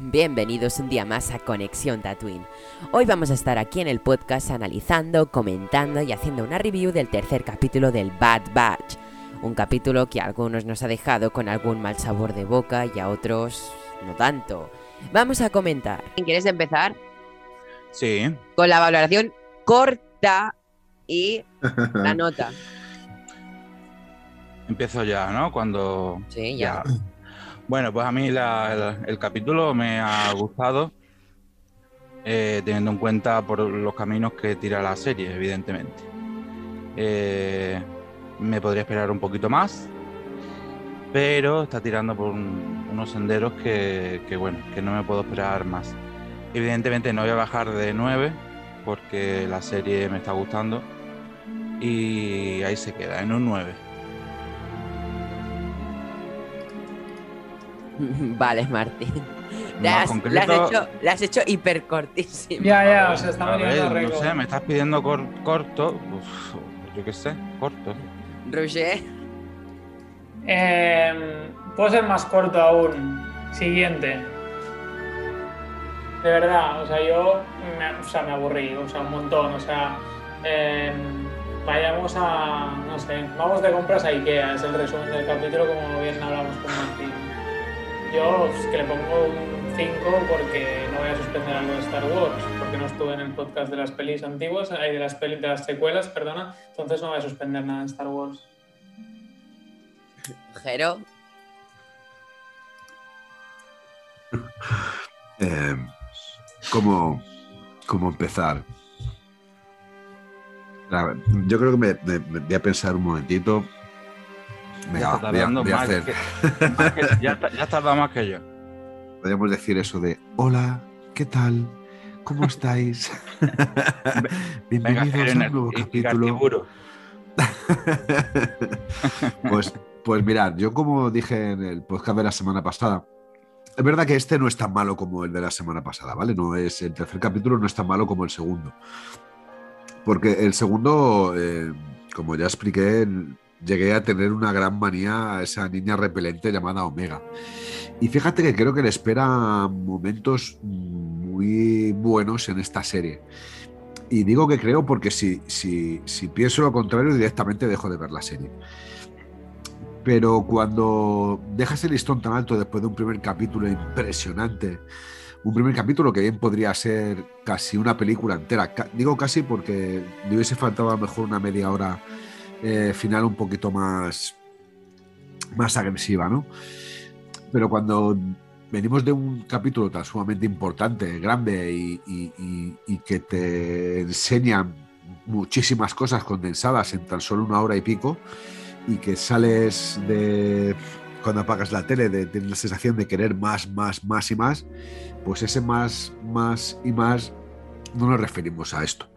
Bienvenidos un día más a Conexión Tatooine. Hoy vamos a estar aquí en el podcast analizando, comentando y haciendo una review del tercer capítulo del Bad Batch. Un capítulo que a algunos nos ha dejado con algún mal sabor de boca y a otros no tanto. Vamos a comentar. ¿Quieres empezar? Sí. Con la valoración corta y la nota. Empiezo ya, ¿no? Cuando. Sí, ya. Bueno, pues a mí el capítulo me ha gustado, eh, teniendo en cuenta por los caminos que tira la serie, evidentemente. Eh, me podría esperar un poquito más, pero está tirando por un- unos senderos que, que, bueno, que no me puedo esperar más. Evidentemente no voy a bajar de 9 porque la serie me está gustando y ahí se queda, en un 9. Vale, Martín. Más La has, concreto- has hecho, has hecho hiper cortísimo. Ya, ya, o sea, está veniendo ver, no sé, me estás pidiendo cor- corto. Uf, yo qué sé, corto. Roger, Em, puedo ser más corto aún. Siguiente. De verdad, o sea, yo me, o sea, me aburrí, o sea, un montón. O sea, em, vayamos a, no sé, vamos de compras a Ikea, es el resumen del capítulo, como bien hablamos con Martín. Yo pues, que le pongo un 5 porque no voy a suspender algo de Star Wars, porque no estuve en el podcast de las pelis antiguas, de las pelis, de las secuelas, perdona, entonces no voy a suspender nada de Star Wars. Jero, Eh, ¿cómo, cómo empezar? Yo creo que me, me- me voy a pensar un momentito. Venga, ya está tardando más hacer- que- más que- ya, está- ya has tardado más que yo. podríamos decir eso de hola, ¿qué tal? ¿Cómo estáis? Venga, Bienvenidos a un nuevo capítulo. Pues, pues mirad, yo como dije en el podcast de la semana pasada, es verdad que este no es tan malo como el de la semana pasada, ¿vale? No es el tercer capítulo no es tan malo como el segundo. Porque el segundo, eh, como ya expliqué, llegué a tener una gran manía a esa niña repelente llamada Omega. Y fíjate que creo que le espera momentos muy buenos en esta serie. Y digo que creo porque si, si, si pienso lo contrario, directamente dejo de ver la serie. Pero cuando dejas el listón tan alto después de un primer capítulo impresionante, un primer capítulo que bien podría ser casi una película entera, digo casi porque le hubiese faltado a lo mejor una media hora eh, final un poquito más, más agresiva, ¿no? Pero cuando venimos de un capítulo tan sumamente importante, grande y, que te enseñan muchísimas cosas condensadas en tan solo una hora y pico y que sales de cuando apagas la tele de tener la sensación de querer más, más, más y más, pues ese más, más y más no nos referimos a esto.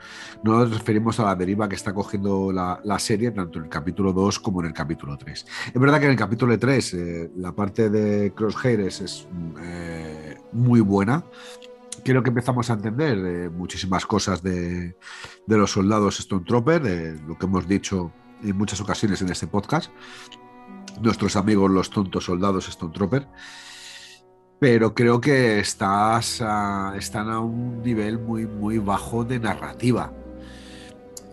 No nos referimos a la deriva que está cogiendo la, la serie, tanto en el capítulo 2 como en el capítulo 3. Es verdad que en el capítulo 3 eh, la parte de Crosshairs es eh, muy buena. Creo que empezamos a entender eh, muchísimas cosas de, de los soldados Stormtrooper, de lo que hemos dicho en muchas ocasiones en este podcast. Nuestros amigos los tontos soldados Stormtrooper pero creo que estás a- están a un nivel muy, muy bajo de narrativa.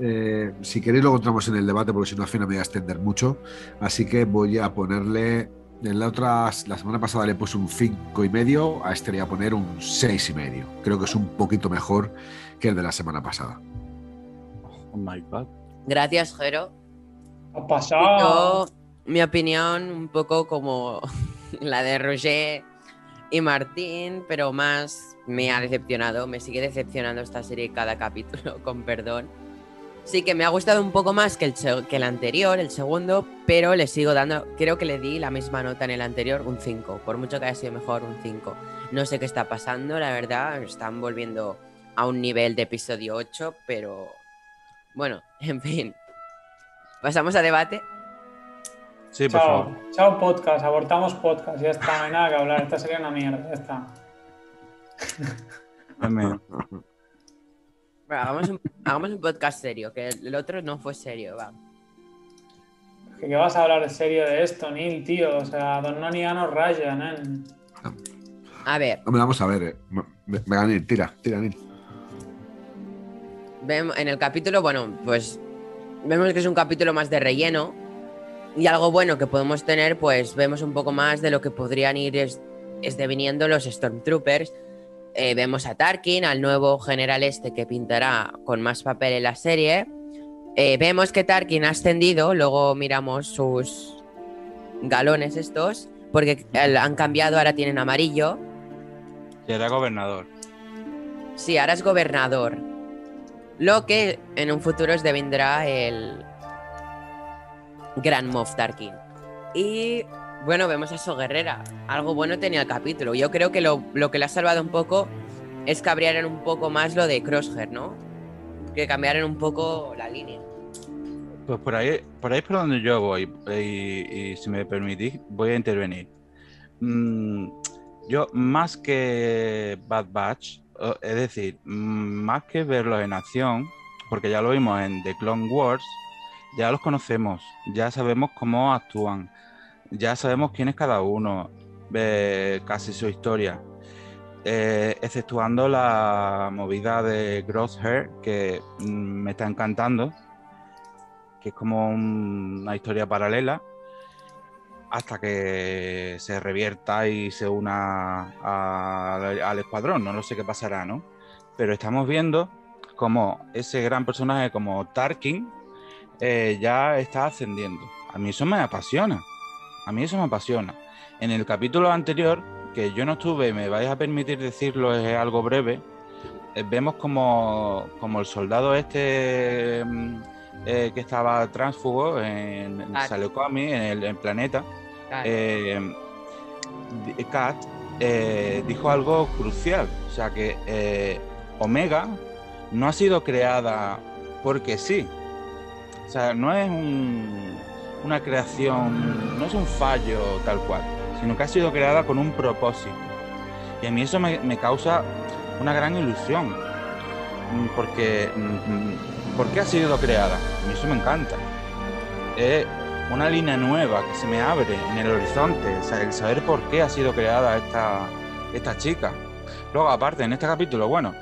Eh, si queréis lo encontramos en el debate, porque si no al final me voy a extender mucho. Así que voy a ponerle. En la otra, la semana pasada le puse un 5 y medio, a este le voy a poner un 6 y medio. Creo que es un poquito mejor que el de la semana pasada. Oh my god. gracias, Jero. Ha pasado. Yo, mi opinión, un poco como la de Roger y Martín, pero más me ha decepcionado, me sigue decepcionando esta serie cada capítulo, con perdón. Sí que me ha gustado un poco más que el, que el anterior, el segundo, pero le sigo dando, creo que le di la misma nota en el anterior, un 5, por mucho que haya sido mejor, un 5. No sé qué está pasando, la verdad, están volviendo a un nivel de episodio 8, pero bueno, en fin. Pasamos a debate. Sí, por Chao, favor. chao podcast, abortamos podcast, ya está, no hay nada que hablar, esta sería una mierda, ya está. Dame- Bueno, hagamos, un, hagamos un podcast serio, que el, otro no fue serio, va. ¿Qué, qué vas a hablar serio de esto, Neil, tío? O sea, Don Noni ya nos raya, nen. A ver, Hombre, vamos a ver. Eh. Me- Meganil, tira, tira, Nil. vemos en el capítulo, bueno, pues vemos que es un capítulo más de relleno. Y algo bueno que podemos tener, pues vemos un poco más de lo que podrían ir es, es deviniendo los Stormtroopers. Eh, vemos a Tarkin, al nuevo general este que pintará con más papel en la serie. Eh, vemos que Tarkin ha ascendido, luego miramos sus galones estos, porque han cambiado, ahora tienen amarillo. Será gobernador. Sí, ahora es gobernador. Lo que en un futuro es devendrá el Gran Moff Tarkin. Y bueno, vemos a So Guerrera. Algo bueno tenía el capítulo. Yo creo que lo, que le ha salvado un poco es que abrieran un poco más lo de Crosshair, ¿no? Que cambiaran un poco la línea. Pues por ahí, por ahí es por donde yo voy. Y, y si me permitís, voy a intervenir. Mm, yo, más que Bad Batch, es decir, mm, más que verlos en acción, porque ya lo vimos en The Clone Wars, ya los conocemos, ya sabemos cómo actúan, ya sabemos quién es cada uno, eh, casi su historia. Eh, exceptuando la movida de Crosshair, que mm, me está encantando, que es como un- una historia paralela, hasta que se revierta y se una a- al escuadrón. No lo sé qué pasará, ¿no? Pero estamos viendo como ese gran personaje como Tarkin eh, ya está ascendiendo. A mí eso me apasiona. A mí eso me apasiona. En el capítulo anterior, que yo no estuve, me vais a permitir decirlo, es algo breve, eh, vemos como, como el soldado este mm, eh, que estaba tránsfugo en, en. Salekomi, en el en planeta, Kat dijo algo crucial. O sea que Omega no ha sido creada porque sí. O sea, no es un- una creación, no es un fallo tal cual, sino que ha sido creada con un propósito. Y a mí eso me, causa una gran ilusión. Mm, Porque, mm, mm, ¿por qué ha sido creada? A mí eso me encanta. Es una línea nueva que se me abre en el horizonte, o sea, el saber por qué ha sido creada esta, esta chica. Luego, aparte, en este capítulo, bueno,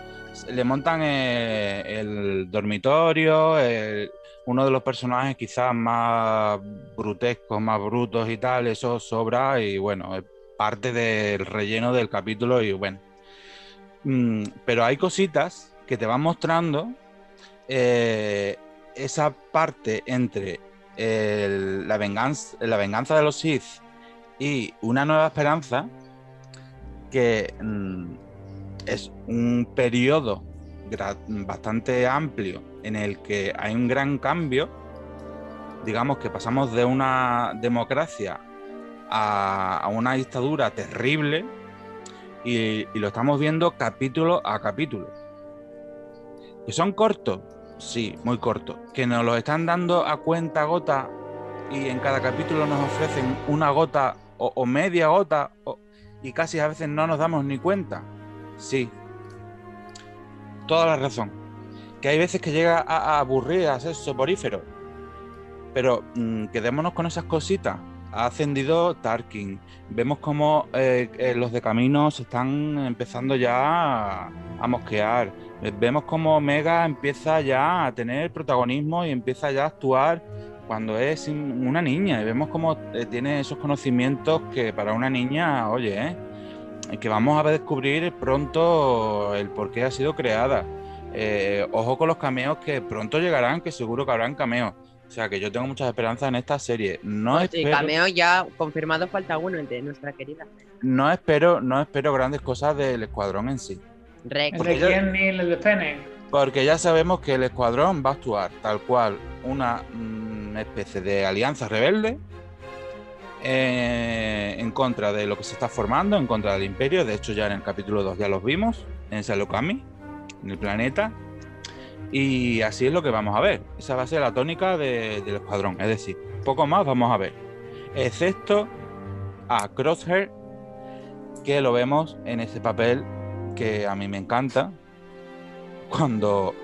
le montan eh, el dormitorio, el- uno de los personajes quizás más brutescos, más brutos y tal, eso sobra y bueno, es parte del relleno del capítulo y bueno. Mm, pero hay cositas que te van mostrando eh, esa parte entre la, venganza, de los Sith y una nueva esperanza que mm, es un periodo bastante amplio en el que hay un gran cambio, digamos que pasamos de una democracia a, una dictadura terrible y, lo estamos viendo capítulo a capítulo. Que son cortos, sí, muy cortos. Que nos los están dando a cuenta gota y en cada capítulo nos ofrecen una gota o, media gota y casi a veces no nos damos ni cuenta. Sí. Toda la razón. Que hay veces que llega a, aburrir, a ser soporífero. Pero mm, quedémonos con esas cositas. Ha ascendido Tarkin. Vemos como eh, eh, los de camino se están empezando ya a, a mosquear. Eh, Vemos como Omega empieza ya a tener protagonismo y empieza ya a actuar cuando es una niña. Y vemos como tiene esos conocimientos que para una niña, oye, ¿eh? que vamos a descubrir pronto el por qué ha sido creada. Eh, ojo con los cameos que pronto llegarán, que seguro que habrán cameos. O sea que yo tengo muchas esperanzas en esta serie. No Pues sí, espero, cameo ya confirmado, falta uno entre nuestra querida no espero, no espero grandes cosas del escuadrón en sí. ¿El Rex. Porque de yo- de? Porque ya sabemos que el escuadrón va a actuar tal cual una mm, especie de alianza rebelde eh, en contra de lo que se está formando, en contra del imperio. De hecho, ya en el capítulo 2 ya los vimos, en Salokami, en el planeta. Y así es lo que vamos a ver. Esa va a ser la tónica de- del escuadrón. Es decir, poco más vamos a ver. Excepto a Crosshair, que lo vemos en ese papel que a mí me encanta, cuando,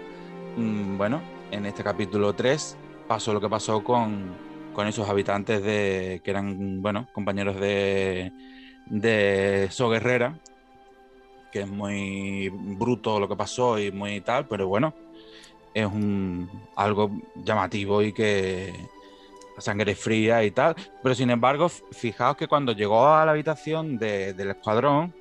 mm, bueno, en este capítulo 3 pasó lo que pasó con, con esos habitantes de, que eran, bueno, compañeros de, de So Guerrera, que es muy bruto lo que pasó y muy tal, pero bueno, es un algo llamativo y que la sangre fría y tal. Pero sin embargo, fijaos que cuando llegó a la habitación del escuadrón,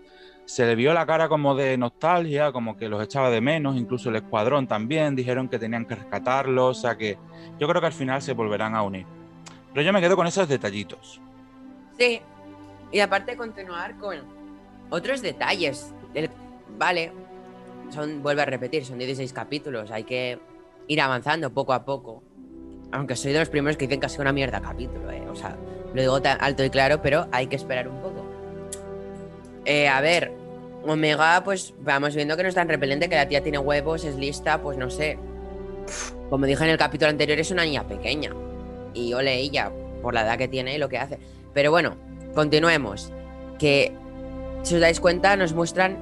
se le vio la cara como de nostalgia, como que los echaba de menos, incluso el escuadrón también, dijeron que tenían que rescatarlo, o sea que yo creo que al final se volverán a unir. Pero yo me quedo con esos detallitos. Sí, y aparte continuar con otros detalles. Vale, son, vuelve a repetir, son 16 capítulos, hay que ir avanzando poco a poco. Aunque soy de los primeros que dicen que ha una mierda capítulo, eh. o sea, lo digo tan alto y claro, pero hay que esperar un poco. Eh, a ver, Omega, pues vamos viendo que no es tan repelente, que la tía tiene huevos, es lista, pues no sé. Como dije en el capítulo anterior, es una niña pequeña. Y ole ella, por la edad que tiene y lo que hace. Pero bueno, continuemos. Que, si os dais cuenta, nos muestran,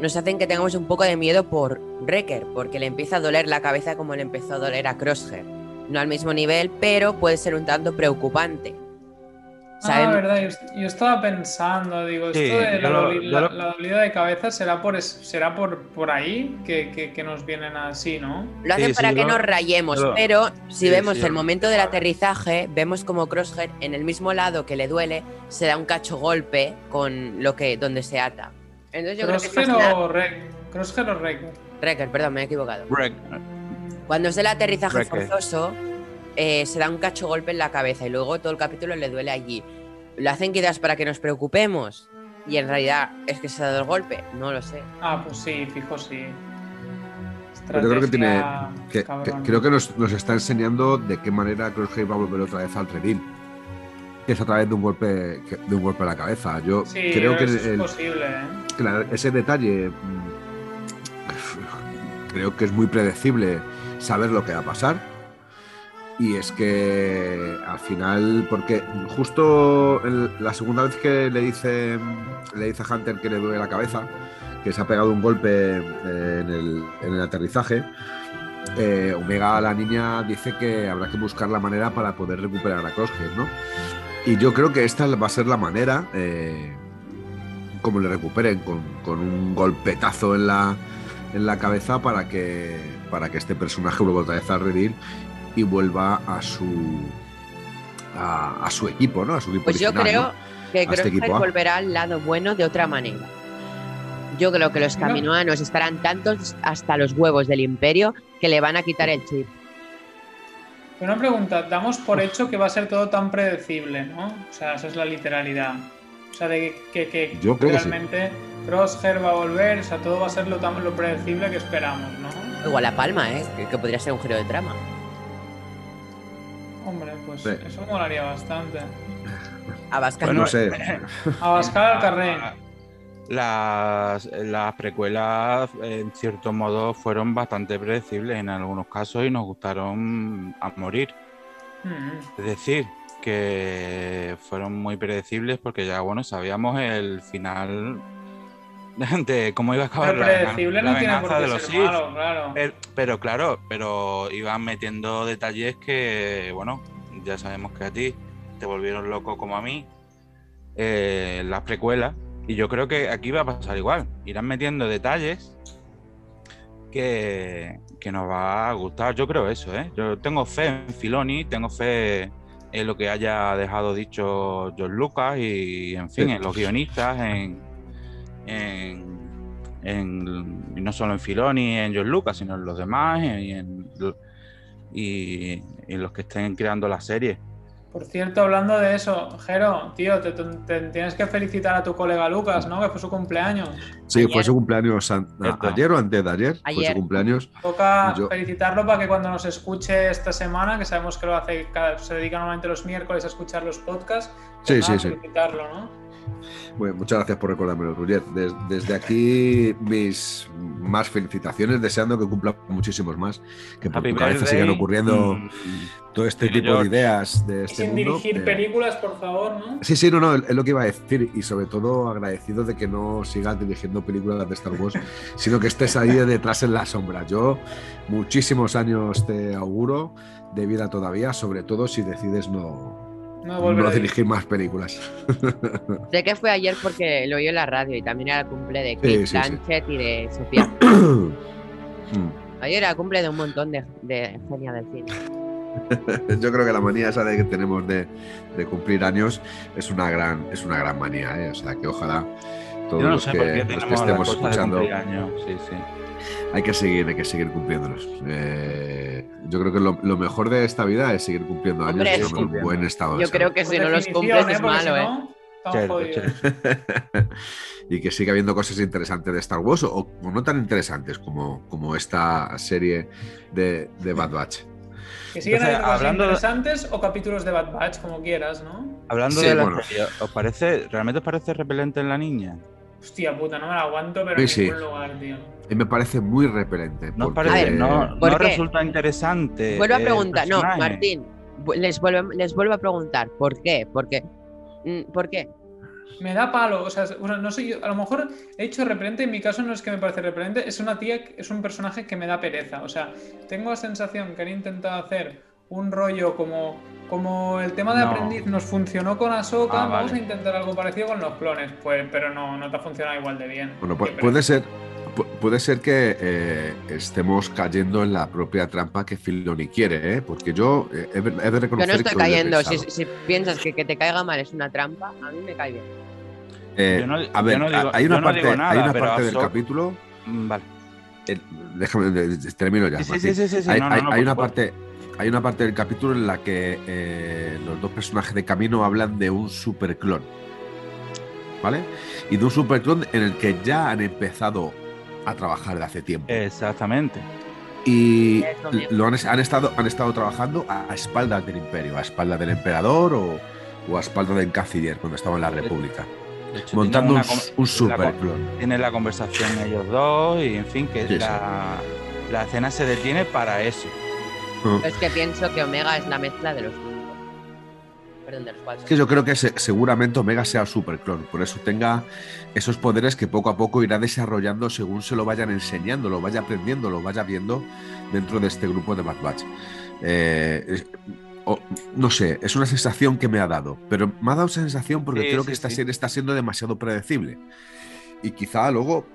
nos hacen que tengamos un poco de miedo por Wrecker, porque le empieza a doler la cabeza como le empezó a doler a Crosshair. No al mismo nivel, pero puede ser un tanto preocupante. Ah, verdad, yo, estaba pensando, digo, esto de la, dolida de cabeza será por será por, por ahí que, nos vienen así, ¿no? Lo hacen para que nos rayemos, pero si vemos el momento del aterrizaje, vemos como Crosshair en el mismo lado que le duele se da un cacho golpe con lo que donde se ata. Entonces yo Crosshair creo que o Crosshair o Wrecker. Wrecker, perdón, me he equivocado. Cuando es el aterrizaje forzoso, eh, se da un cacho golpe en la cabeza y luego todo el capítulo le duele allí. ¿Lo hacen quizás para que nos preocupemos? Y en realidad es que se ha dado el golpe, no lo sé. Ah, pues sí, fijo, sí. yo creo que tiene. creo que nos, está enseñando de qué manera Crosshair va a volver otra vez al redil. Que es a través de un golpe de un golpe a la cabeza. Yo creo que es posible, ¿eh? ese detalle mm, creo que es muy predecible saber lo que va a pasar y es que al final, porque justo la segunda vez que le dice, le dice a Hunter que le duele la cabeza, que se ha pegado un golpe eh, en el, aterrizaje, eh, Omega, la niña, dice que habrá que buscar la manera para poder recuperar a Crosshair, ¿no? Y yo creo que esta va a ser la manera, eh, como le recuperen, con, un golpetazo en la, en la cabeza para que, para que este personaje vuelva otra vez a redir y vuelva a su a, su equipo, ¿no? A su equipo pues yo creo que este volverá al lado bueno de otra manera. Yo creo que los caminoanos estarán tantos hasta los huevos del imperio que le van a quitar el chip. Una pregunta, damos por hecho que va a ser todo tan predecible, ¿no? O sea, esa es la literalidad. O sea, de que, que, realmente Crosshair va a volver, o sea, todo va a ser lo, tan, lo predecible que esperamos, ¿no? Igual la palma, ¿eh? Que, podría ser un giro de trama. Hombre, pues eso molaría bastante. Abascal. Pues no sé. Abascal carré. Las, las precuelas, en cierto modo, fueron bastante predecibles en algunos casos y nos gustaron a morir. Mm. Es decir, que fueron muy predecibles porque ya, bueno, sabíamos el final de cómo iba a acabar la, venganza de los Sith. claro. Pero, claro, pero iban metiendo detalles que, bueno, ya sabemos que a ti te volvieron loco como a mí. Eh, las precuelas. Y yo creo que aquí va a pasar igual. Irán metiendo detalles que, que nos va a gustar. Yo creo eso, ¿eh? Yo tengo fe en Filoni, tengo fe en lo que haya dejado dicho George Lucas y, en fin, en los guionistas, en, en, no solo en Filoni y en George Lucas, sino en los demás y en, y, los que estén creando la serie. Por cierto, hablando de eso, Jero, tío, te, tienes que felicitar a tu colega Lucas, ¿no? Que fue su cumpleaños. Sí, fue su cumpleaños ayer o antes de ayer, fue su cumpleaños. Toca felicitarlo para que cuando nos escuche esta semana, que sabemos que lo hace, se dedica normalmente los miércoles a escuchar los podcasts, sí, sí, sí. felicitarlo, ¿no? Bueno, muchas gracias por recordármelo, Roger. Desde, aquí, mis más felicitaciones, deseando que cumpla muchísimos más, que por tu cabeza sigan ocurriendo mm, todo este tipo de ideas de este Sin dirigir películas, por favor, ¿no? Sí, sí, no, no, es lo que iba a decir, y sobre todo agradecido de que no sigas dirigiendo películas de Star Wars, sino que estés ahí detrás en la sombra. Yo muchísimos años te auguro de vida todavía, sobre todo si decides no, No no volverá a dirigir más películas. Sé que fue ayer porque lo oí en la radio y también era el cumple de Sí, Kate sí, y de Sofía. Mm. Ayer era el cumple de un montón de, de genia del cine. Yo creo que la manía esa de que tenemos de, de cumplir años es una gran, es una gran manía, ¿eh? O sea que ojalá todos Yo no los, sé que, por qué los que tenemos la estemos de escuchando cumpleaños. Sí, sí. hay que seguir, hay que seguir cumpliéndolos. Eh, yo creo que lo, lo mejor de esta vida es seguir cumpliendo años Hombre, y en un buen estado de Yo creo que si no los cumples es Porque si malo, ¿eh? cierto. y que siga habiendo cosas interesantes de Star Wars o, o no tan interesantes como, como esta serie de, de Bad Batch. Que siguen Entonces, habiendo hablando de- interesantes o capítulos de Bad Batch, como quieras, ¿no? Hablando Sí, de la bueno. serie, ¿os parece, realmente os parece repelente en la niña? Hostia puta, no me la aguanto, pero Sí, en sí. ningún lugar, tío. Y me parece muy repelente. ¿No porque- parece? Ver, no ¿por no qué? resulta interesante. Vuelvo a preguntar, no? Martín, les vuelvo, les vuelvo a preguntar, ¿por qué? Porque, mm, ¿por qué? Me da palo, o sea, no sé yo, a lo mejor he dicho repelente, en mi caso no es que me parece repelente, es una tía, es un personaje que me da pereza, o sea, tengo la sensación que han intentado hacer un rollo como, como el tema de No. aprendiz nos funcionó con Ahsoka, Ah, vamos vale. a intentar algo parecido con los clones, pues, pero no, no te ha funcionado igual de bien. Bueno, pu- Qué puede ser, puede ser que eh, estemos cayendo en la propia trampa que Filoni quiere, ¿eh? porque yo eh, he, he de reconocer Yo no estoy que cayendo, si, piensas que que te caiga mal es una trampa, a mí me cae bien. Eh, Yo no- a ver, yo no digo- hay una yo no parte, digo nada, hay una parte del capítulo. Mm, Vale. eh, déjame, de- de- termino ya. Sí, sí, sí, sí, sí, hay, hay- no, hay por una supuesto. parte, hay una parte del capítulo en la que eh, los dos personajes de camino hablan de un superclon. ¿Vale? Y de un superclon en el que ya han empezado a trabajar de hace tiempo. Exactamente. Y lo han, han estado, han estado trabajando a, a espaldas del imperio, a espaldas del emperador o, o a espaldas del canciller cuando estaba en la república. Hecho, Montando un, una un la co- superclon. Tienen la conversación ellos dos y en fin, que Sí, sí. la, la escena se detiene para eso. Es que pienso que Omega es la mezcla de los. Perdón, de los cuatro. Es que yo creo que se- seguramente Omega sea superclon, por eso tenga esos poderes que poco a poco irá desarrollando según se lo vayan enseñando, lo vaya aprendiendo, lo vaya viendo dentro de este grupo de Bad Batch. Eh, o- no sé, es una sensación que me ha dado, pero me ha dado esa sensación porque Sí, creo sí, que esta sí. serie está siendo demasiado predecible y quizá luego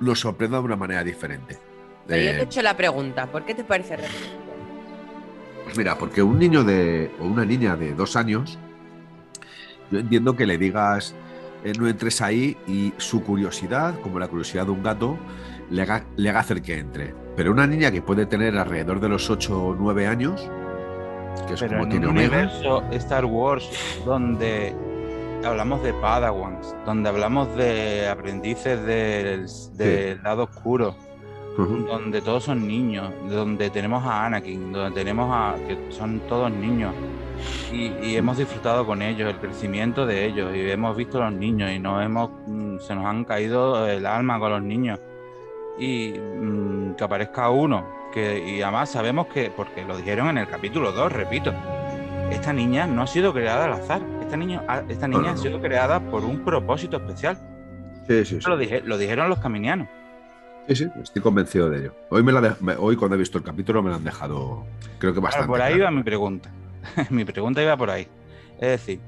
nos sorprenda de una manera diferente. Pero yo te he Eh, hecho la pregunta, ¿por qué te parece repelente? Pues mira, porque un niño de. o una niña de dos años, yo entiendo que le digas eh, no entres ahí y su curiosidad, como la curiosidad de un gato, le haga, le haga hacer que entre. Pero una niña que puede tener alrededor de los 8 o 9 años, que es Pero como en tiene un Omega. universo Star Wars donde hablamos de Padawans, donde hablamos de aprendices del, del lado oscuro, Donde todos son niños, donde tenemos a Anakin, donde tenemos a que son todos niños y, y hemos disfrutado con ellos el crecimiento de ellos y hemos visto a los niños y nos hemos mm, se nos han caído el alma con los niños y mm, que aparezca uno que y además sabemos que porque lo dijeron en el capítulo 2, repito, esta niña no ha sido creada al azar, esta niña ha- esta No, niña no, ha sido creada por un propósito especial. Sí, sí, sí. Lo, dije- lo dijeron los caminianos. Sí, sí, estoy convencido de ello. Hoy, me la de- hoy cuando he visto el capítulo me lo han dejado, creo que bastante. por ahí claro. va mi pregunta. mi pregunta iba por ahí. Es decir,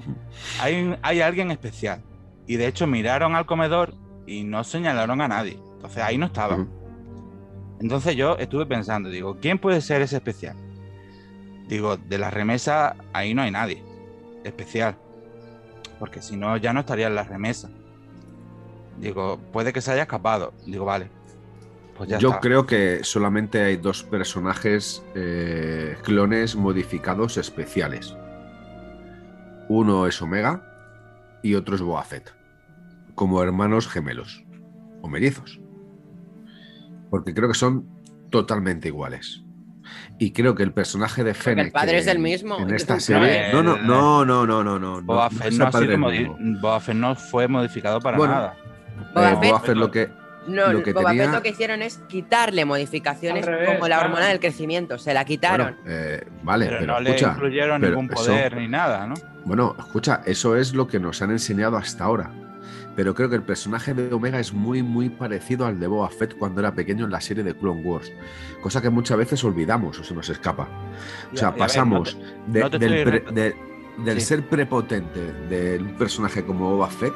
hay, un- hay alguien especial. Y de hecho miraron al comedor y no señalaron a nadie. Entonces ahí no estaba. Entonces yo estuve pensando, digo, ¿quién puede ser ese especial? Digo, de la remesa ahí no hay nadie especial. Porque si no, ya no estaría en la remesa. Digo, puede que se haya escapado. Digo, vale. Pues ya Yo está. creo que solamente hay dos personajes eh, clones modificados especiales. Uno es Omega y otro es Boba Fett, como hermanos gemelos o mellizos. Porque creo que son totalmente iguales. Y creo que el personaje de Fennec el padre es en- el mismo, En esta no, serie. No, no, el- no, no, no, no, no. Boba no, Fett no. Boba Fett no fue modificado para Bueno, nada. Boba Eh, Fett- Boba Fett lo que, No, lo que Boba Fett lo que hicieron es quitarle modificaciones revés, como la claro. hormona del crecimiento, se la quitaron. bueno, eh, vale, pero, pero, no le incluyeron pero ningún eso- poder ni nada, ¿no? Bueno, escucha, eso es lo que nos han enseñado hasta ahora. Pero creo que el personaje de Omega es muy, muy parecido al de Boba Fett cuando era pequeño en la serie de Clone Wars. Cosa que muchas veces olvidamos o se nos escapa. O sea, pasamos no de- no te del, estoy pre- reto- de- del Sí. ser prepotente de un personaje como Boba Fett,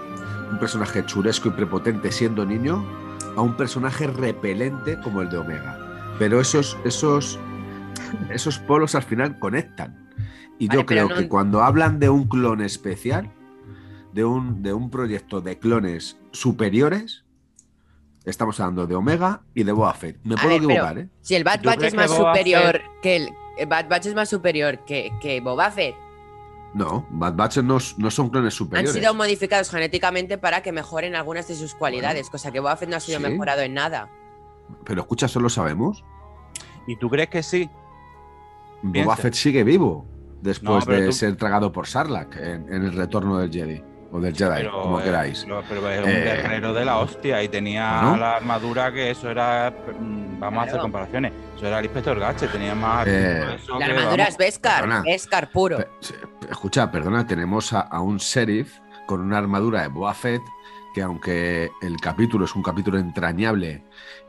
un personaje churesco y prepotente siendo niño, a un personaje repelente como el de Omega. Pero esos, esos, esos polos al final conectan. Y yo Vale, creo no- que cuando hablan de un clon especial, de un, de un proyecto de clones superiores, estamos hablando de Omega y de Boba Fett. Me A puedo ver, equivocar, ¿eh? Si el Bad ¿Tú Batch es más superior que el, el Bad Batch es más superior que, que Boba Fett, No, Bad Batch no, no son clones han superiores. sido modificados genéticamente para que mejoren algunas de sus cualidades, cosa que Boba Fett no ha sido sí. mejorado en nada. Pero escucha, eso lo sabemos. ¿Y tú crees que sí? Boba Piensa. Fett sigue vivo después No, de tú- ser tragado por Sarlacc en, en el retorno del Jedi. O del Jedi, Pero, como eh, queráis. Pero, pero es un Eh, guerrero de la hostia y tenía bueno. la armadura que eso era. mm, Vamos a hacer comparaciones. Eso era el inspector Gache, tenía más. Eh, eso La que, armadura vamos, es Beskar. Beskar puro. Pe- se- Escucha, perdona, tenemos a, a un sheriff con una armadura de Boba Fett que aunque el capítulo es un capítulo entrañable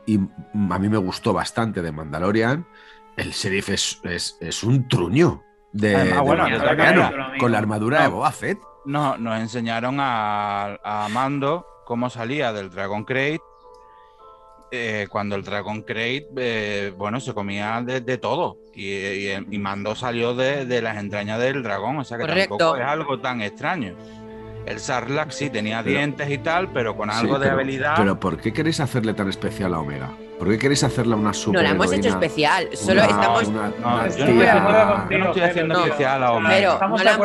y a mí me gustó bastante de Mandalorian, el sheriff es, es, es un truño de, Además, de bueno, Mandaloriano, de otra manera, con la armadura de. Boba Fett. No, nos enseñaron a, a Mando cómo salía del Dragon Crate. Eh, cuando el Dragon Crate, eh, bueno, se comía de, de todo. Y, y- y Mando salió de, de las entrañas del dragón. O sea que Correcto. tampoco es algo tan extraño. El Sarlacc sí tenía Pero- dientes y tal, pero con Sí, algo de pero- habilidad. Pero ¿por qué queréis hacerle tan especial a Omega? ¿Por qué queréis hacerla una No super la hemos hecho especial, solo estamos. una- No, una yo contigo. no estoy haciendo especial a Omega. Pero estamos no la, no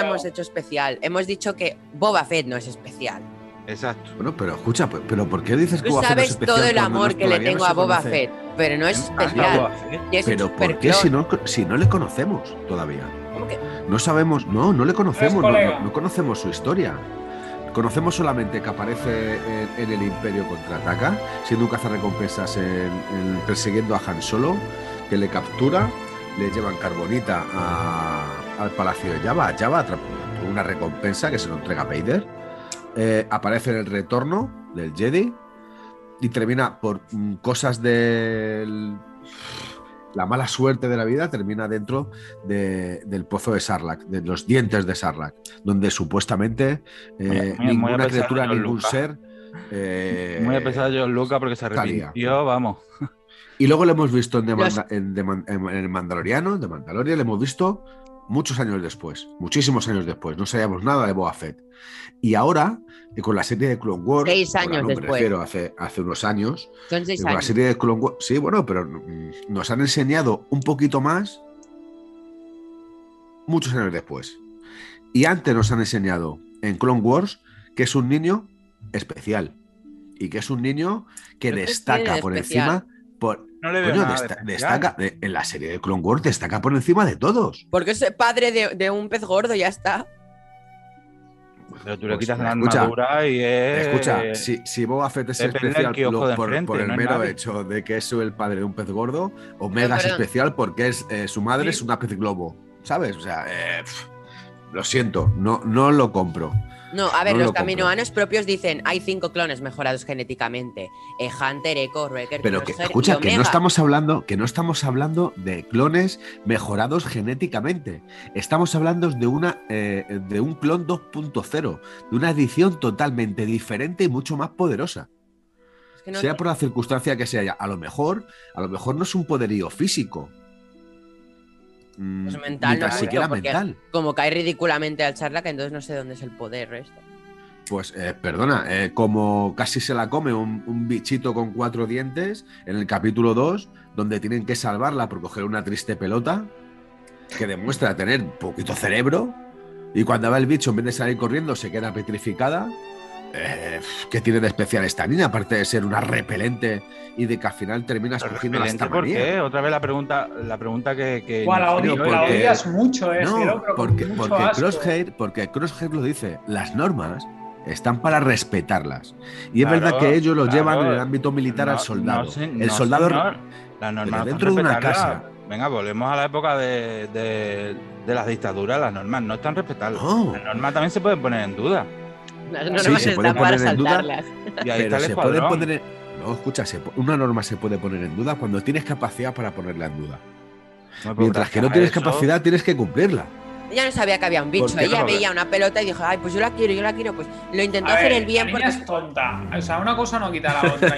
hemos hecho especial. Hemos dicho que Boba Fett no es especial. Exacto. Bueno, pero escucha, pe- pero ¿por qué dices que Tú Boba Fett no es sabes especial todo el amor que le tengo se a Boba conoce? Fett, pero no es encanta especial. Fett. Y es Pero ¿por qué si no, si no le conocemos todavía? ¿Cómo que? No sabemos, no, no le conocemos, no, colega. no- no conocemos su historia. Conocemos solamente que aparece en, en el Imperio contraataca, siendo un cazarrecompensas en, en- persiguiendo a Han Solo, que le captura, le llevan carbonita a- al Palacio de Java, a Java por una recompensa que se lo entrega Vader. Eh, aparece en el retorno del Jedi y termina por mm, cosas del la mala suerte de la vida termina dentro de- del pozo de Sarlacc, de los dientes de Sarlacc, donde supuestamente eh, Muy- muy- muy ninguna criatura, ningún ser. eh, Muy a pesar de John Lucas porque se arrepintió, vamos. Y luego lo hemos visto en, The Los- Manda- en The Man- en- en el Mandaloriano, de Mandalorian, lo hemos visto muchos años después, muchísimos años después, no sabíamos nada de Boba Fett. Y ahora, con la serie de Clone Wars, Seis años me refiero hace, hace unos años, Son seis con la serie de Clone Wars, sí, bueno, pero mm, nos han enseñado un poquito más muchos años después. Y antes nos han enseñado en Clone Wars que es un niño especial y que es un niño que ¿Pero qué destaca por especial? encima por, No le veo Coño, nada de desta- especial. destaca de- en la serie de Clone Wars destaca por encima de todos. Porque es padre de, de un pez gordo, ya está. Pero tú le Pues, quitas la escucha, armadura y es. Escucha, si, si Boba Fett es especial lo- por, el no mero nadie. hecho de que es el padre de un pez gordo, Omega es especial porque es eh, su madre Sí. es una pez globo, ¿sabes? O sea, eh, lo siento, no, no lo compro. No, a ver, No los lo compro. caminoanos propios dicen hay cinco clones mejorados genéticamente. Eh, Hunter, Echo, Wrecker, Pero que, escucha, que no estamos hablando, que no estamos hablando de clones mejorados genéticamente. Estamos hablando de una eh, de un clon 2.0, de una edición totalmente diferente y mucho más poderosa. Es que no- sea por la circunstancia que sea, a lo mejor, a lo mejor no es un poderío físico. Mm, Es mental, ni tan no siquiera mental. Como cae ridículamente al charla, que entonces no sé dónde es el poder esto. Pues, eh, perdona, eh, como casi se la come un, un bichito con cuatro dientes en el capítulo 2, donde tienen que salvarla por coger una triste pelota que demuestra tener poquito cerebro, y cuando va el bicho, en vez de salir corriendo, se queda petrificada. Eh, ¿Qué tiene de especial esta niña? Aparte de ser una repelente y de que al final terminas Pero cogiendo la repelente, ¿Por qué? Otra vez la pregunta, la pregunta que. que Buah, la, Pero odi- porque- la odias mucho, eh, No, Ciro, porque, mucho porque. Crosshair, porque Crosshair lo dice, las normas están para respetarlas. Y es Claro, verdad que ellos lo claro. llevan en el ámbito militar No, al soldado. no, el no, soldado señor. Las dentro de una casa. Venga, volvemos a la época de, de- de las dictaduras. Las normas no están respetadas. No. Las normas también se pueden poner en duda. Las Sí, normas se puede están para poner en duda. saltarlas. Y ahí pero está se puede escuadrón. poner en- No, escucha, se po- una norma se puede poner en duda cuando tienes capacidad para ponerla en duda. No, Mientras que no tienes eso- capacidad, tienes que cumplirla. Ella no sabía que había un bicho. ¿Por qué Ella no? veía una pelota y dijo, ay, pues yo la quiero, yo la quiero. Pues lo intentó A hacer ver, el bien la porque. niña es tonta. O sea, una cosa no quita la otra.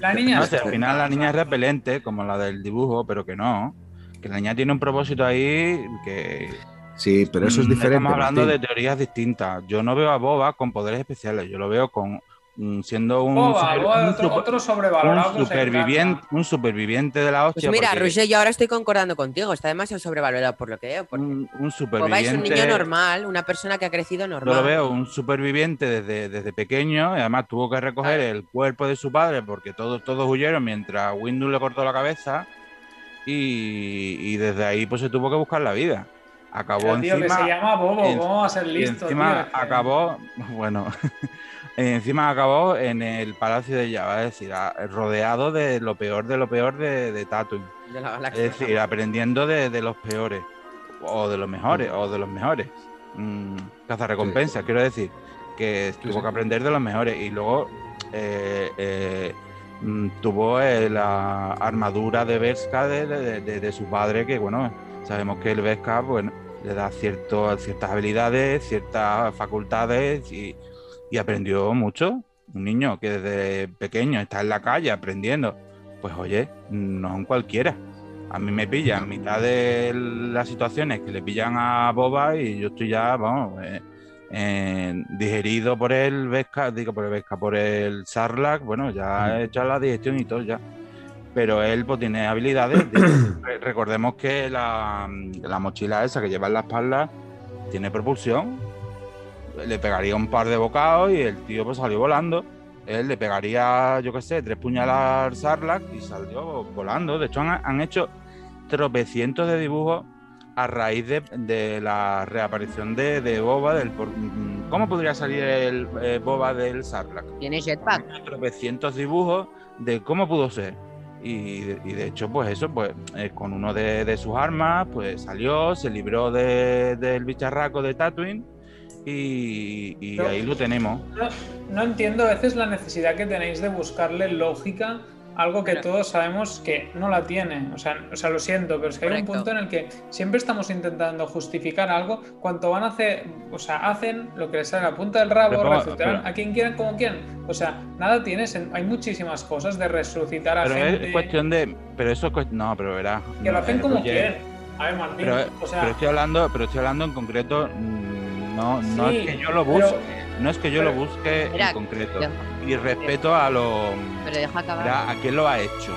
La niña No es sé, al tonta. final la niña es repelente, como la del dibujo, pero que no. Que la niña tiene un propósito ahí que. Sí, pero eso es Mm, diferente. Estamos hablando Martín. de teorías distintas. Yo no veo a Boba con poderes especiales. Yo lo veo con mm, siendo un, Boba, super- Boba, un otro, super- otro sobrevalorado. un superviviente, un superviviente de la Pues hostia. mira, porque Roger, yo ahora estoy concordando contigo. Está demasiado sobrevalorado por lo que veo. Un, un Boba es superviviente. un niño normal, una persona que ha crecido Yo normal. lo veo un superviviente desde, desde pequeño y además tuvo que recoger Claro. el cuerpo de su padre porque todos, todos huyeron mientras Windu le cortó la cabeza y, y desde ahí pues se tuvo que buscar la vida. Acabó Pero, tío, encima, que se llama Bobo, y en- ¿cómo va a ser y listo? encima tío? Es que- acabó, bueno, encima acabó en el Palacio de Java, es decir, rodeado de lo peor de lo peor de, de Tatooine. de la Es decir, aprendiendo de, de los peores, o de los mejores, o de los mejores. Mm, cazarrecompensas, quiero decir, que tuvo sí. que aprender de los mejores. Y luego eh, eh, mm, tuvo eh, la armadura de Beskar de, de- de- de su padre, que bueno, sabemos que el Beskar bueno, le da cierto, ciertas habilidades, ciertas facultades y, y aprendió mucho. Un niño que desde pequeño está en la calle aprendiendo, pues oye, no es un cualquiera. A mí me pilla en mitad de las situaciones que le pillan a Boba y yo estoy ya, vamos, eh, eh, digerido por el Vesca, digo por el Vesca, por el Sarlacc, bueno, ya he hecho la digestión y todo ya. Pero él pues tiene habilidades. de- re- recordemos que la, la mochila esa que lleva en la espalda tiene propulsión. Le pegaría un par de bocados y el tío pues salió volando. Él le pegaría, yo qué sé, tres puñaladas al Sarlacc y salió volando. De hecho, han, han hecho tropecientos de dibujos a raíz de, de la reaparición de, de Boba. Del, ¿Cómo podría salir el eh, Boba del Sarlacc? Tiene jetpack. tropecientos dibujos de cómo pudo ser. Y, de- y de hecho, pues eso, pues eh, con uno de, de sus armas, pues salió, se libró de- del bicharraco de Tatooine y, ahí lo tenemos. No, no entiendo a veces la necesidad que tenéis de buscarle lógica algo que Pero- todos sabemos que no la tiene. O sea, o sea, lo siento, pero es que hay un Correcto. punto en el que siempre estamos intentando justificar algo. Cuanto van a hacer, o sea, hacen lo que les sale a la punta del rabo, Pero resucitarán Pero- a quien quieran como quieran. O sea, nada tiene sen- Hay muchísimas cosas de resucitar a Pero gente es cuestión de. Pero eso No, pero verás. que lo hacen eh, como quieren. A ver, Martín, Pero, o sea, pero estoy hablando, pero estoy hablando en concreto. mm, No, no Sí, es que yo lo pero- busque, no es que yo lo busque Mira, en concreto. Y respeto a lo. Pero deja acabar verá, a quién lo ha hecho.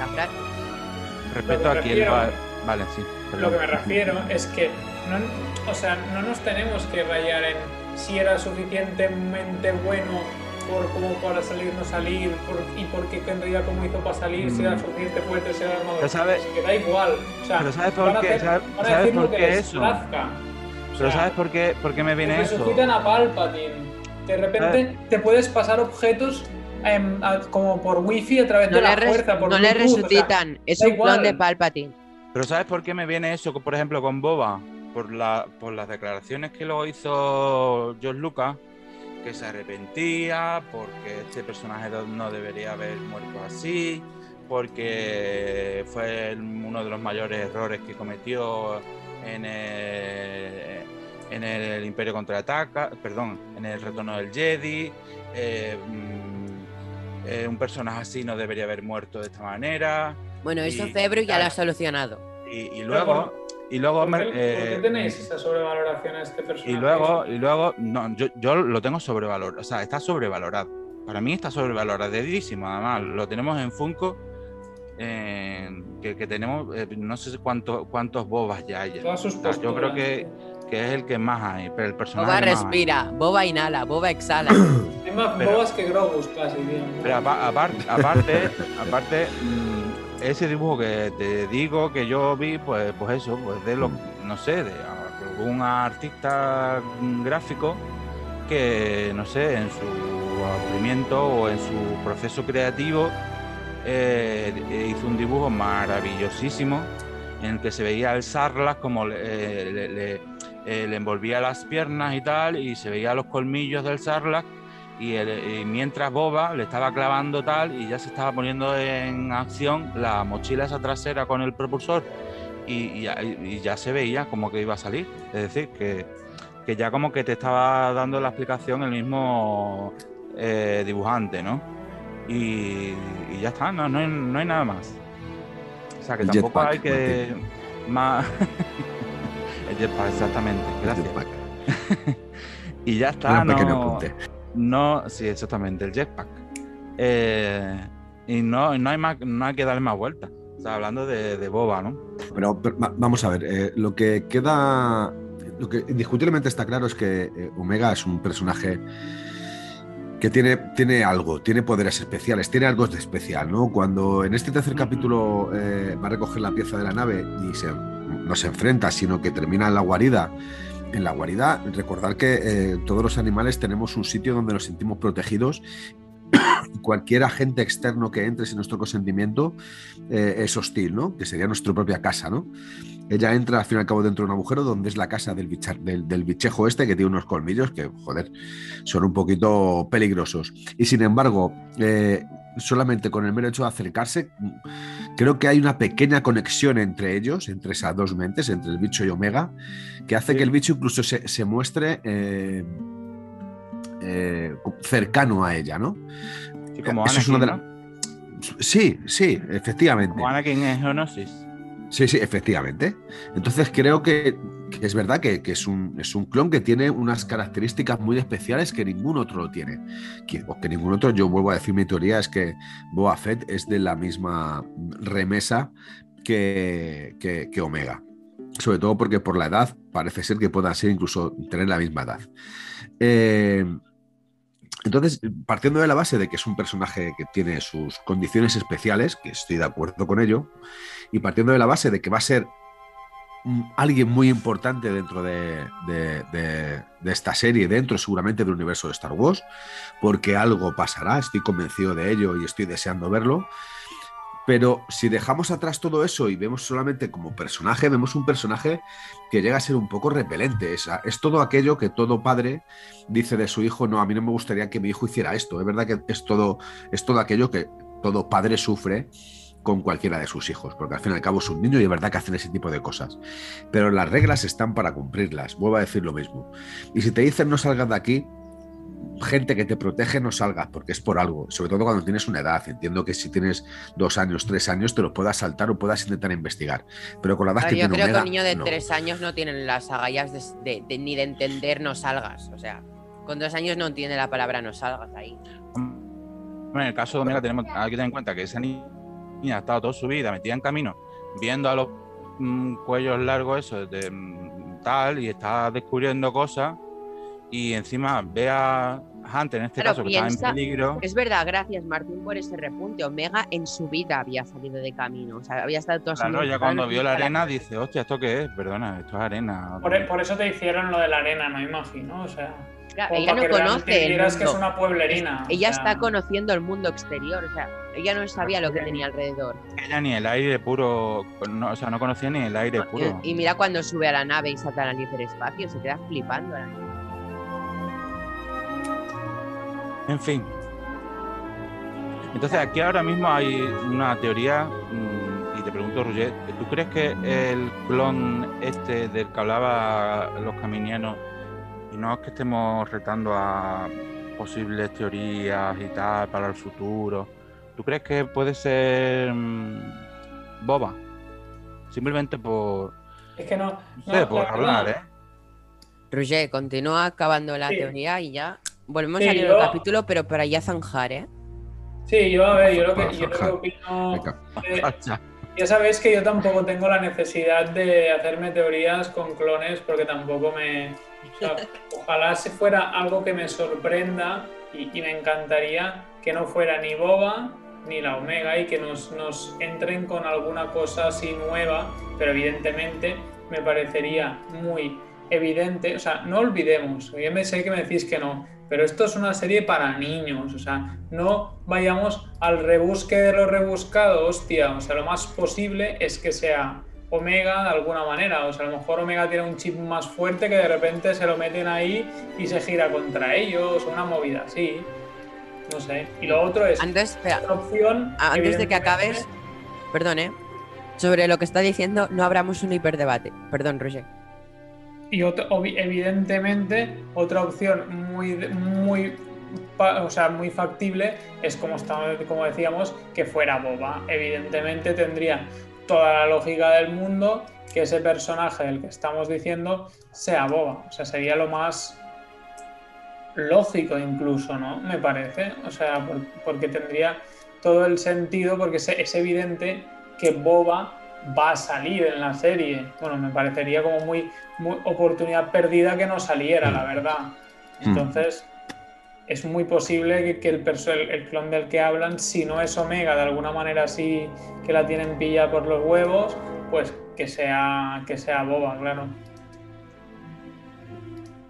Respeto Lo que a quién lo ha. Vale, sí. Lo que me refiero es que no, o sea, no nos tenemos que rayar en si era suficientemente bueno por como para salir no salir por, y porque en realidad cómo hizo para salir, si era Mm. suficiente fuerte, si era armador. Pero ¿sabes? Es que da igual. O sea, Pero ¿sabes por a qué? ¿Sabes- a por que qué eso? plazca. O Pero sea, ¿sabes por qué, por qué me viene eso? resucitan a Palpatine. De repente te puedes pasar objetos em, a- como por wifi a través No de le, la res- fuerza, por no le Bluetooth, o sea, resucitan. es un clon de Palpatine. Pero ¿sabes por qué me viene eso, por ejemplo, con Boba? Por, la, por las declaraciones que luego hizo George Lucas, que se arrepentía, porque este personaje no- no debería haber muerto así, porque fue el- uno de los mayores errores que cometió en el, en el Imperio Contraataca, perdón, en el Retorno del Jedi. eh, mm, eh, un personaje así no debería haber muerto de esta manera. Bueno, eso Y- Febro ya claro. lo ha solucionado. Y, y Pero luego, y luego, ¿Por qué, por qué eh, tenéis esa sobrevaloración a este personaje? y luego, y luego, no, yo, yo lo tengo sobrevalorado, o sea, está sobrevalorado. Para mí está sobrevaloradísimo, además, lo tenemos en Funko, eh, que, que tenemos, eh, no sé cuántos cuántos bobas ya hay. Todas sus O sea, yo creo que, que es el que más hay, pero el personaje Boba más hay. respira, Boba inhala, Boba exhala. Hay más Pero- bobas que Grogus casi, tío. Pero apa- aparte, aparte, aparte mm, ese dibujo que te digo que yo vi, pues, pues eso, pues de lo, no sé, de algún artista gráfico que, no sé, en su aburrimiento o en su proceso creativo eh, hizo un dibujo maravillosísimo en el que se veía el Sarlas como le, le- le- eh, le envolvía las piernas y tal, y se veía los colmillos del Sarlacc y, el- y mientras Boba le estaba clavando tal y ya se estaba poniendo en acción la mochila esa trasera con el propulsor y, ya, y ya se veía como que iba a salir. Es decir, que, que ya como que te estaba dando la explicación el mismo eh, dibujante, ¿no? Y, ya está, no, no, hay, no hay nada más. O sea, que tampoco jetpack, hay que más... jetpack, exactamente, gracias. Jetpack. Y ya está, Un pequeño no, apunte. no, sí, exactamente, el jetpack. Eh, y no, no hay más, no hay que darle más vueltas. O sea, hablando de, de boba, ¿no? Pero, pero, va- vamos a ver, eh, lo que queda, lo que indiscutiblemente está claro es que eh, Omega es un personaje que tiene, tiene algo, tiene poderes especiales, tiene algo de especial, ¿no? Cuando en este tercer capítulo eh, va a recoger la pieza de la nave y se, no se enfrenta, sino que termina en la guarida. En la guarida, recordar que eh, todos los animales tenemos un sitio donde nos sentimos protegidos. Cualquier agente externo que entre sin nuestro consentimiento eh, es hostil, ¿no? Que sería nuestra propia casa, ¿no? Ella entra al fin y al cabo dentro de un agujero donde es la casa del, del bichejo este que tiene unos colmillos que, joder, son un poquito peligrosos. Y sin embargo, eh, solamente con el mero hecho de acercarse, creo que hay una pequeña conexión entre ellos, entre esas dos mentes, entre el bicho y Omega, que hace Sí. que el bicho incluso se, se muestre eh, eh, cercano a ella, ¿no? Sí, como Eso es una de ¿no? Sí, sí, efectivamente. Como Anakin en Geonosis. Sí, sí, efectivamente. Entonces creo que es verdad que, es, un, es un clon que tiene unas características muy especiales que ningún otro lo tiene. Que, o que ningún otro, yo vuelvo a decir mi teoría, es que Boba Fett es de la misma remesa que, que, Omega. Sobre todo porque por la edad parece ser que puedan ser incluso tener la misma edad. Eh, entonces, partiendo de la base de que es un personaje que tiene sus condiciones especiales, que estoy de acuerdo con ello, y partiendo de la base de que va a ser alguien muy importante dentro de, esta serie, dentro seguramente del universo de Star Wars, porque algo pasará, estoy convencido de ello y estoy deseando verlo. Pero si dejamos atrás todo eso y vemos solamente como personaje, vemos un personaje que llega a ser un poco repelente. Es, es todo aquello que todo padre dice de su hijo, no, a mí no me gustaría que mi hijo hiciera esto. Es verdad que es todo, es todo aquello que todo padre sufre con cualquiera de sus hijos, porque al fin y al cabo es un niño y es verdad que hacen ese tipo de cosas. Pero las reglas están para cumplirlas, vuelvo a decir lo mismo. Y si te dicen no salgas de aquí, gente que te protege no salgas, porque es por algo, sobre todo cuando tienes una edad. Entiendo que si tienes dos años, tres años, te lo puedas saltar o puedas intentar investigar. Pero con la edad que yo tiene creo que un niño de no. tres años no tiene las agallas de, de- de- ni de entender no salgas. O sea, con dos años no entiende la palabra no salgas ahí. Bueno, en el caso de Omega tenemos hay que tener en cuenta que esa niña ha estado toda su vida metida en camino, viendo a los mm, cuellos largos esos de mm, tal y está descubriendo cosas y encima ve a Hunter en este Claro, caso que está piensa- en peligro. Es verdad, gracias Martín por ese repunte. Omega en su vida había salido de camino. O sea, había estado toda su Claro, vida ya cuando vio la arena dice, hostia, ¿esto qué es? Perdona, esto es arena. Por, e, por eso te hicieron lo de la arena, no imagino. O sea, Claro, ella no conoce el vieras que es mundo. una pueblerina. o Ella sea, está conociendo el mundo exterior. O sea, ella no sabía lo que tenía alrededor. Ella ni el aire puro, no, o sea, no conocía ni el aire puro. Y, y mira cuando sube a la nave y salta al hiperespacio, se queda flipando. la. En fin. Entonces aquí ahora mismo hay una teoría mm, y te pregunto, Roger, ¿tú crees que el clon este del que hablaba los caminianos, y no es que estemos retando a posibles teorías y tal para el futuro, ¿tú crees que puede ser mm, boba? Simplemente por, Es que no. no sé, por la hablar, ¿eh? Roger, continúa acabando la Sí. teoría y ya volvemos Sí, al yo- capítulo, pero para ya zanjar, ¿eh? Sí, yo a ver, yo lo que, yo lo que opino. Eh. Ya sabéis que yo tampoco tengo la necesidad de hacerme teorías con clones porque tampoco me... o sea, ojalá se fuera algo que me sorprenda y, y me encantaría que no fuera ni Boba ni la Omega y que nos, nos entren con alguna cosa así nueva, pero evidentemente me parecería muy evidente, o sea, no olvidemos, yo me sé que me decís que no, pero esto es una serie para niños, o sea, no vayamos al rebusque de lo rebuscado, hostia, o sea, lo más posible es que sea Omega de alguna manera, o sea, a lo mejor Omega tiene un chip más fuerte que de repente se lo meten ahí y se gira contra ellos, una movida así, no sé. Y lo otro es, Antes, espera, otra opción, antes de que acabes, perdón, ¿eh? sobre lo que está diciendo, no abramos un hiperdebate. Perdón, Roger. Y otro- evidentemente, otra opción muy, muy, o sea, muy factible es como, estaba- como decíamos, que fuera Boba. Evidentemente tendría toda la lógica del mundo que ese personaje del que estamos diciendo sea Boba. O sea, sería lo más lógico incluso, ¿no? Me parece. O sea, por- porque tendría todo el sentido, porque es, es evidente que Boba va a salir en la serie. Bueno, me parecería como muy, muy oportunidad perdida que no saliera, la verdad. Mm. Entonces, es muy posible que, que el, el, el clon del que hablan, si no es Omega, de alguna manera así que la tienen pilla por los huevos, pues que sea, que sea Boba, claro.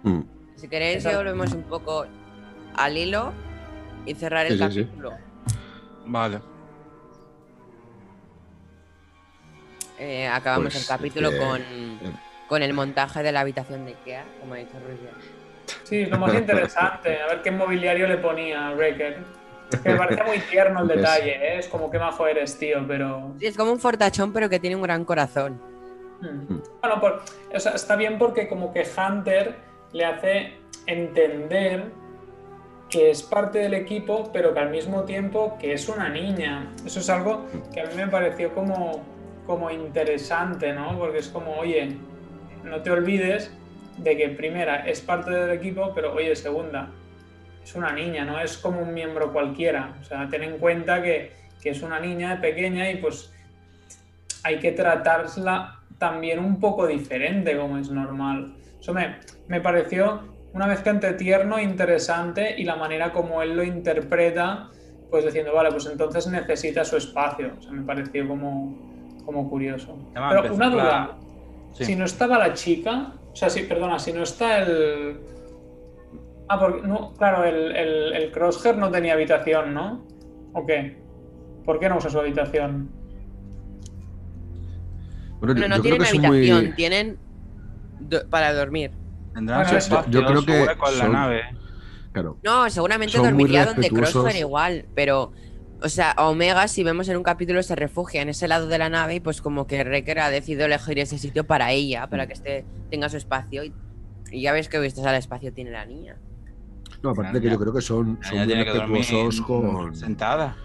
Mm. Si queréis, Exacto. volvemos un poco al hilo y cerrar el Sí, sí, sí. capítulo. Vale. Eh, acabamos Pues, el capítulo eh, con, con el montaje de la habitación de Ikea, como ha dicho Roger. Sí, lo más interesante, a ver qué mobiliario le ponía a Wrecker. Que me parece muy tierno el Pues- detalle, ¿eh? es como que majo eres, tío, pero Sí, es como un fortachón, pero que tiene un gran corazón. Hmm. Bueno, por- o sea, está bien porque como que Hunter le hace entender que es parte del equipo, pero que al mismo tiempo que es una niña. Eso es algo que a mí me pareció como, como interesante, ¿no? Porque es como, oye, no te olvides de que primera es parte del equipo, pero oye, segunda, es una niña, no es como un miembro cualquiera. O sea, ten en cuenta que, que es una niña pequeña y pues hay que tratarla también un poco diferente como es normal. Eso me, me pareció una mezcla entre tierno e interesante y la manera como él lo interpreta, pues diciendo, vale, pues entonces necesita su espacio. O sea, me pareció como, como curioso. Además, Pero una la- duda, Sí. si no estaba la chica, o sea, sí, perdona, si no está el... Ah, porque, no, claro, el, el, el Crosshair no tenía habitación, ¿no? ¿O qué? ¿Por qué no usa su habitación? Bueno, no tienen habitación, muy- tienen do- para dormir. Tendrán Bueno, espacio, yo creo que la son- nave. Claro. No, seguramente dormiría donde. Crosshair igual, pero, o sea, Omega, si vemos en un capítulo, se refugia en ese lado de la nave y pues como que Wrecker ha decidido elegir ese sitio para ella, para que este tenga su espacio y, y ya ves que vistas al espacio tiene la niña. No, aparte de que yo creo que son, son muy respetuosos con, sentada.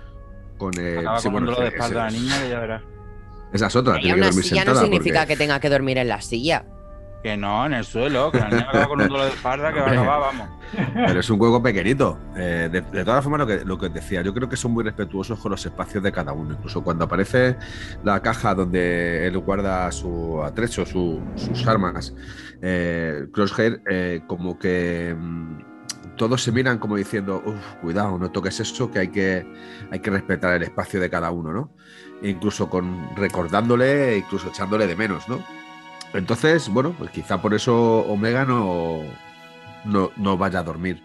con el. Acaba sí, bueno, cogiéndolo de ese- espalda a la niña que ya verás. Esa es otra, Y tiene que dormir ya no sentada. significa porque- que tenga que dormir en la silla. Que no, en el suelo, que la niña acaba con un dolor de espalda que va a acabar, vamos. Pero es un juego pequeñito. Eh, de, de todas formas, lo que, lo que os decía, yo creo que son muy respetuosos con los espacios de cada uno. Incluso cuando aparece la caja donde él guarda su atrecho, su- sus armas, eh, Crosshair, eh, como que mm, todos se miran como diciendo, "Uf, cuidado, no toques eso, que hay, que hay que respetar el espacio de cada uno, ¿no? E incluso con recordándole, incluso echándole de menos, ¿no? Entonces, bueno, pues quizá por eso Omega no, no, no vaya a dormir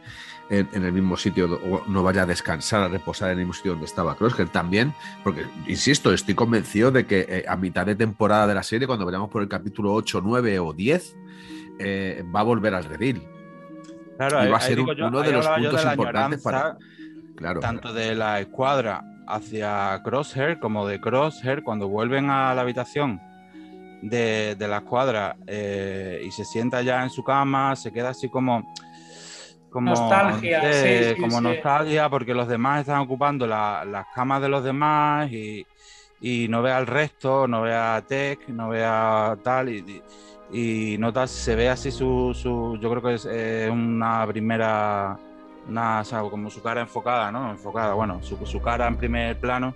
en, en el mismo sitio o no vaya a descansar, a reposar en el mismo sitio donde estaba Crosshair también, porque, insisto, estoy convencido de que eh, a mitad de temporada de la serie, cuando vayamos por el capítulo 8, 9 o 10, eh, va a volver al redil. Claro, Y va a ser digo un- yo- uno de los puntos importantes para- Claro. tanto de la escuadra hacia Crosshair como de Crosshair cuando vuelven a la habitación de, de la escuadra eh, y se sienta ya en su cama, se queda así como... como Nostalgia, no sé, sí, sí, como sí. nostalgia porque los demás están ocupando la- las camas de los demás y, y no ve al resto, no ve a Tech, no ve a tal y, y, y nota, se ve así su, su yo creo que es eh, una primera una, o sea, como su cara enfocada, ¿no? Enfocada, bueno, su, su cara en primer plano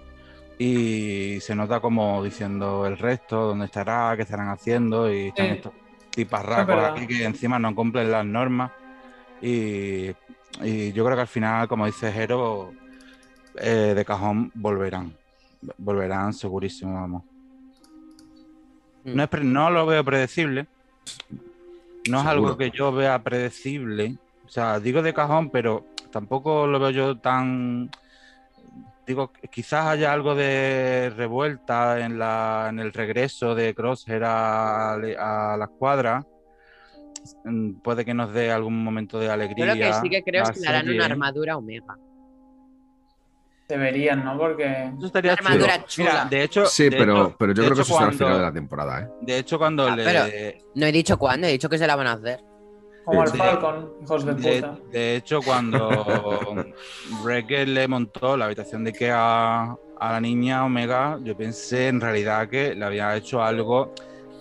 y se nota como diciendo el resto, dónde estará, qué estarán haciendo y están Sí. estos tipas Es racos verdad. aquí que encima no cumplen las normas y, y yo creo que al final, como dice Jero, eh, de cajón volverán, volverán segurísimo, vamos. Mm. No, es pre- no lo veo predecible. No es algo que yo vea predecible. O sea, digo de cajón, pero tampoco lo veo yo tan. Digo, quizás haya algo de revuelta en, la, en el regreso de Crosshair a, a la escuadra. Mm, Puede que nos dé algún momento de Yo alegría. lo que sí que creo es que le harán una armadura Omega. Deberían, ¿no? Porque. Eso estaría Una armadura chulo. chula. Mira, de hecho, Sí, de pero, hecho- pero yo creo que eso será al cuando- final de la temporada, ¿eh? De hecho, cuando Ah, le. pero- No he dicho cuándo, he dicho que se la van a hacer. Como el. Falcon, hijos de De, puta. de hecho, cuando Wrecker le montó la habitación de Ikea a, a la niña Omega, yo pensé en realidad que le había hecho algo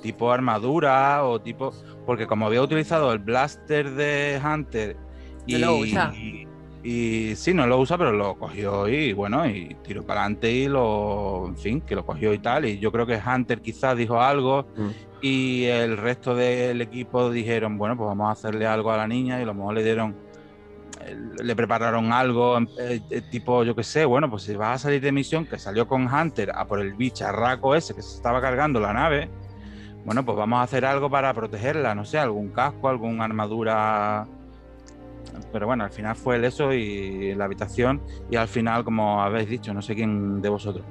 tipo armadura o tipo. Porque como había utilizado el blaster de Hunter y. Y, y sí, no lo usa, pero lo cogió y bueno, y tiró para adelante y lo. En fin, que lo cogió y tal. Y yo creo que Hunter quizás dijo algo Mm. y el resto del equipo dijeron, bueno, pues vamos a hacerle algo a la niña y a lo mejor le dieron, eh, le prepararon algo, eh, eh, tipo, yo qué sé, bueno, pues si vas a salir de misión, que salió con Hunter a por el bicharraco ese que se estaba cargando la nave, bueno, pues vamos a hacer algo para protegerla, no sé, algún casco, alguna armadura... Pero bueno, al final fue el eso y la habitación y al final, como habéis dicho, no sé quién de vosotros,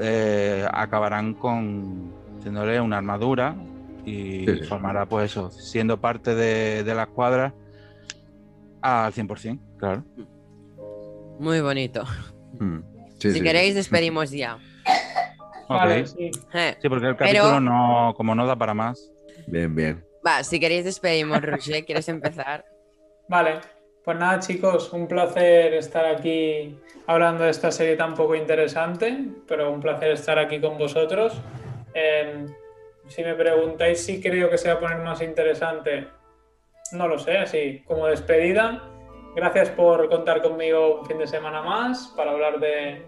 eh, acabarán con haciéndole una armadura y Sí, sí. formará pues eso, siendo parte de, de la escuadra al 100%, claro. Muy bonito. Mm. Sí, si sí. queréis, despedimos ya. Vale, Ok. sí. Eh, Sí, porque el Pero- capítulo no, como no da para más. Bien, bien. Va, si queréis, despedimos, Roger. ¿Quieres empezar? Vale, pues nada chicos, un placer estar aquí hablando de esta serie tan poco interesante, pero un placer estar aquí con vosotros. Eh, si me preguntáis si creo que se va a poner más interesante, no lo sé, así como despedida. Gracias por contar conmigo un fin de semana más para hablar de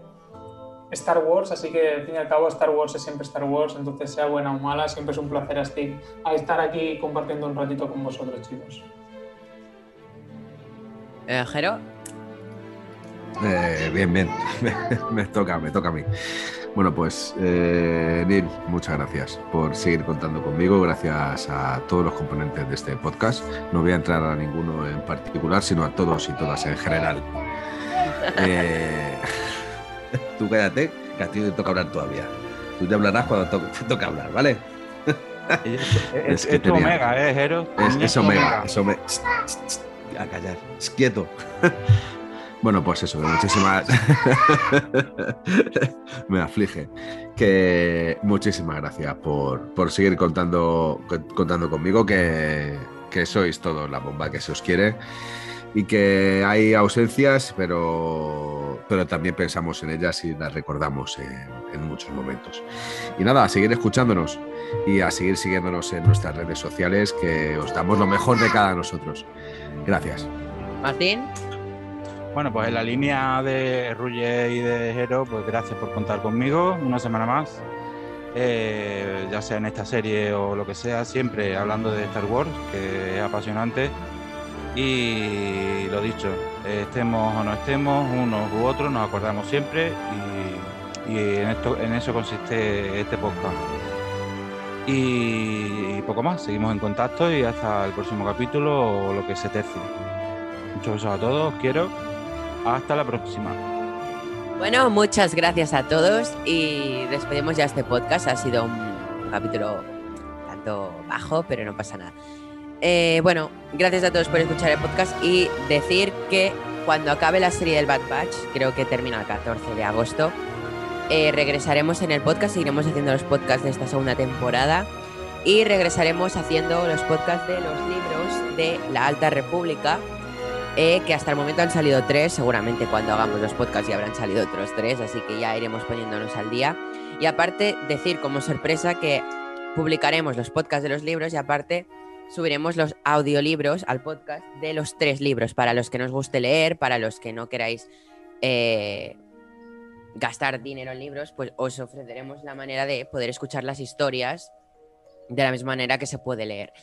Star Wars, así que al fin y al cabo Star Wars es siempre Star Wars, entonces sea buena o mala, siempre es un placer estar aquí compartiendo un ratito con vosotros chicos. Eh, Jero, Eh, bien, bien. me toca, me toca a mí. Bueno, pues, eh, Neil, muchas gracias por seguir contando conmigo. Gracias a todos los componentes de este podcast. No voy a entrar a ninguno en particular, sino a todos y todas en general. Eh, tú cállate, que a ti te toca hablar todavía. Tú te hablarás cuando to- te toca hablar, ¿vale? Es, Es que es tenía- omega, ¿eh, Jero? Es, es omega, es omega. A callar, es quieto. Bueno, pues eso, muchísimas. Me aflige. Que muchísimas gracias por, por seguir contando, contando conmigo, que sois todos la bomba que se os quiere y que hay ausencias, pero, pero también pensamos en ellas y las recordamos en, en muchos momentos. Y nada, a seguir escuchándonos y a seguir siguiéndonos en nuestras redes sociales, que os damos lo mejor de cada nosotros. Gracias. Martín. Bueno, pues en la línea de Ruye y de Jero, pues gracias por contar conmigo una semana más. Eh, ya sea en esta serie o lo que sea, siempre hablando de Star Wars, que es apasionante. Y lo dicho, estemos o no estemos, unos u otros, nos acordamos siempre y, en, esto, en eso consiste este podcast. Y, poco más, seguimos en contacto y hasta el próximo capítulo o lo que se tercie. Muchos besos a todos, os quiero. Hasta la próxima. Bueno, muchas gracias a todos y despedimos ya este podcast. Ha sido un capítulo tanto bajo, pero no pasa nada. Eh, bueno, gracias a todos por escuchar el podcast y decir que cuando acabe la serie del Bad Batch, creo que termina el 14 de agosto, eh, regresaremos en el podcast, seguiremos haciendo los podcasts de esta segunda temporada y regresaremos haciendo los podcasts de los libros de la Alta República, eh, que hasta el momento han salido tres, seguramente cuando hagamos los podcasts ya habrán salido otros tres, así que ya iremos poniéndonos al día. Y aparte, decir como sorpresa que publicaremos los podcasts de los libros y aparte subiremos los audiolibros al podcast de los tres libros, para los que nos guste leer, para los que no queráis eh, gastar dinero en libros, pues os ofreceremos la manera de poder escuchar las historias de la misma manera que se puede leer.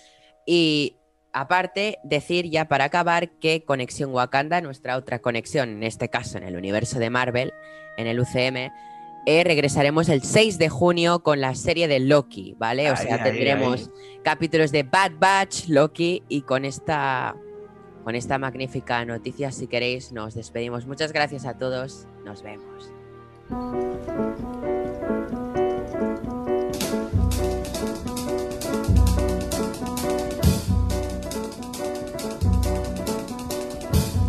Y aparte, decir ya para acabar que Conexión Wakanda, nuestra otra conexión, en este caso en el universo de Marvel, en el UCM, eh, regresaremos el 6 de junio con la serie de Loki, ¿vale? O Ahí, sea, ahí, tendremos capítulos de Bad Batch, Loki y con esta con esta magnífica noticia, si queréis, nos despedimos. Muchas gracias a todos. Nos vemos.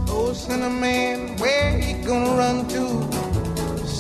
Oh, Cinnamon, where you gonna run to?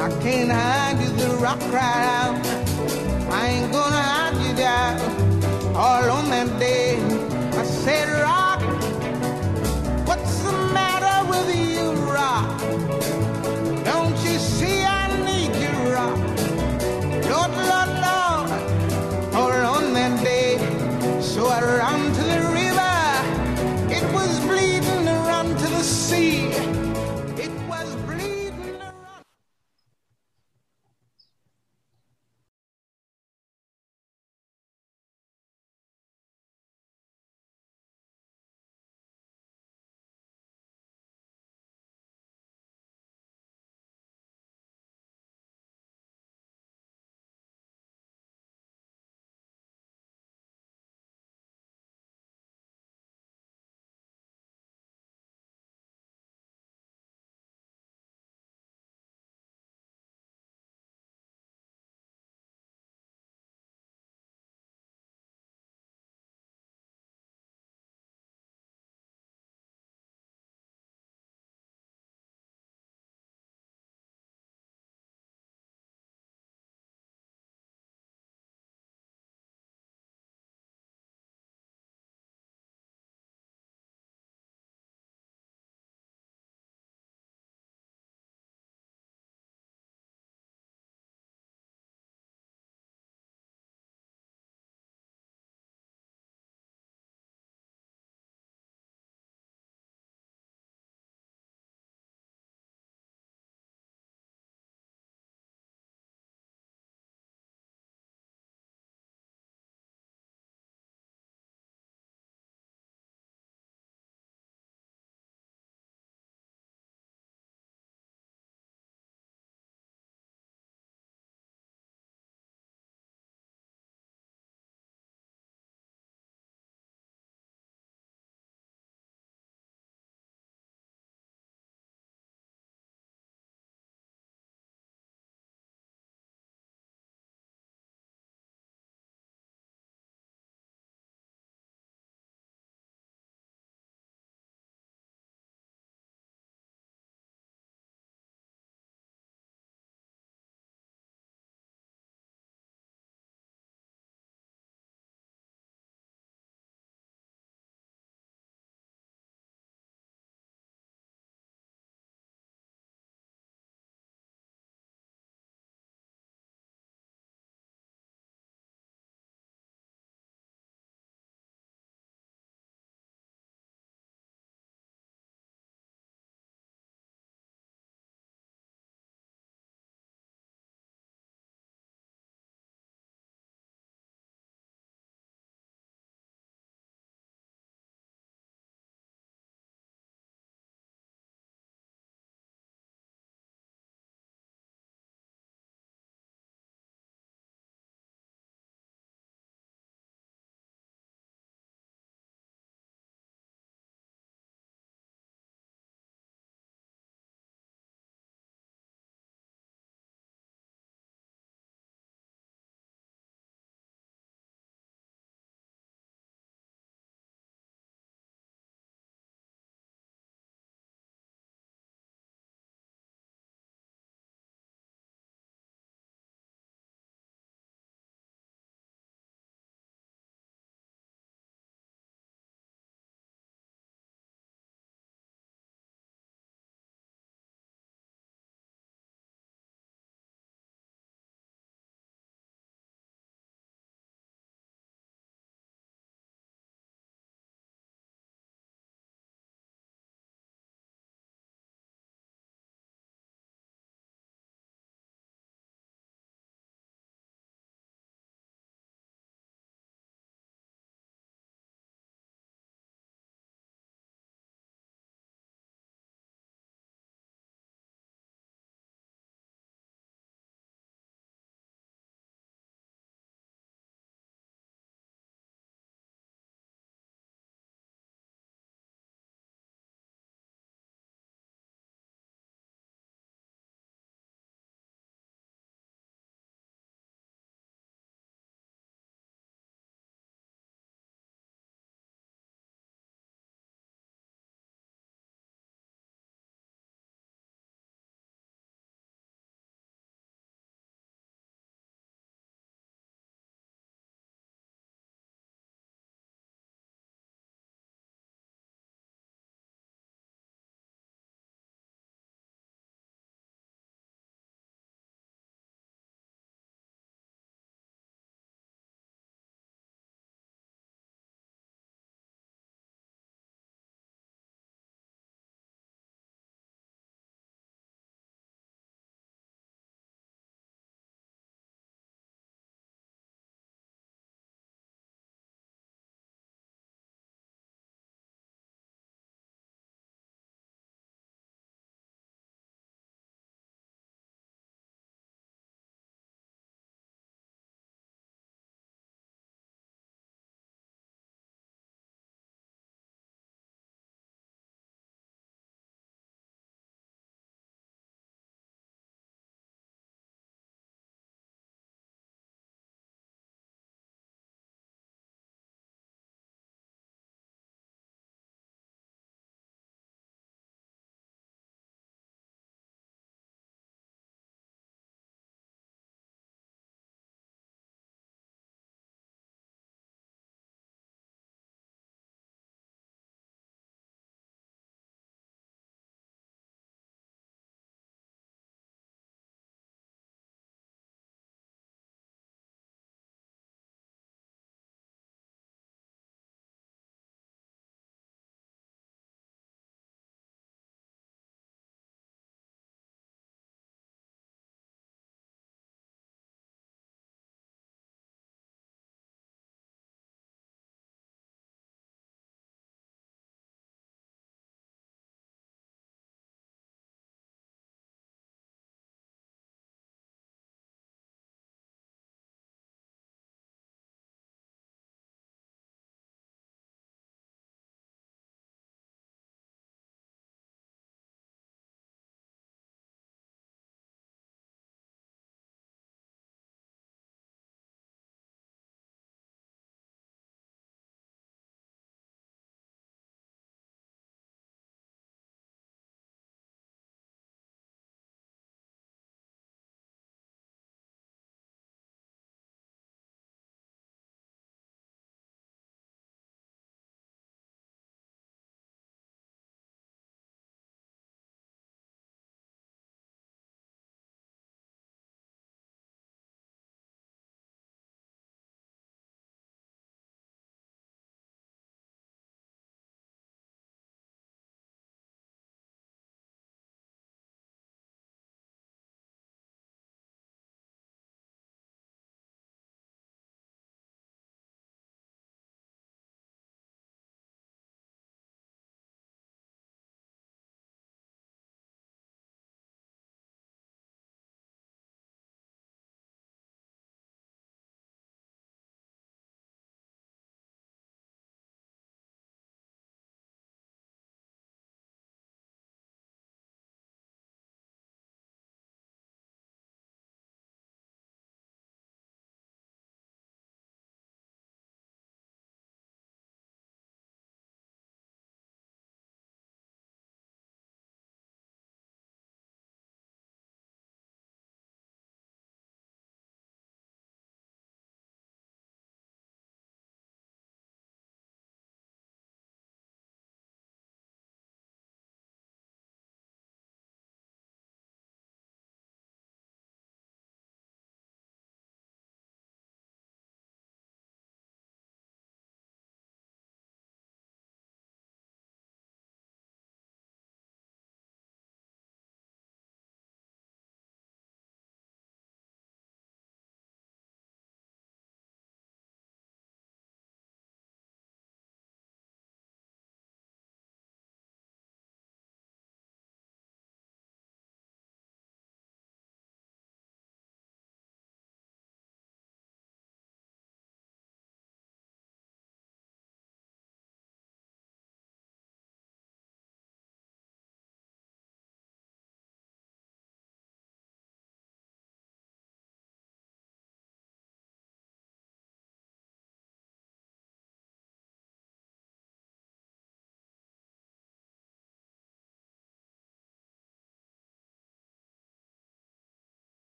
I can't hide you, the rock cried out. I ain't gonna hide you down all on that day. I said, rock.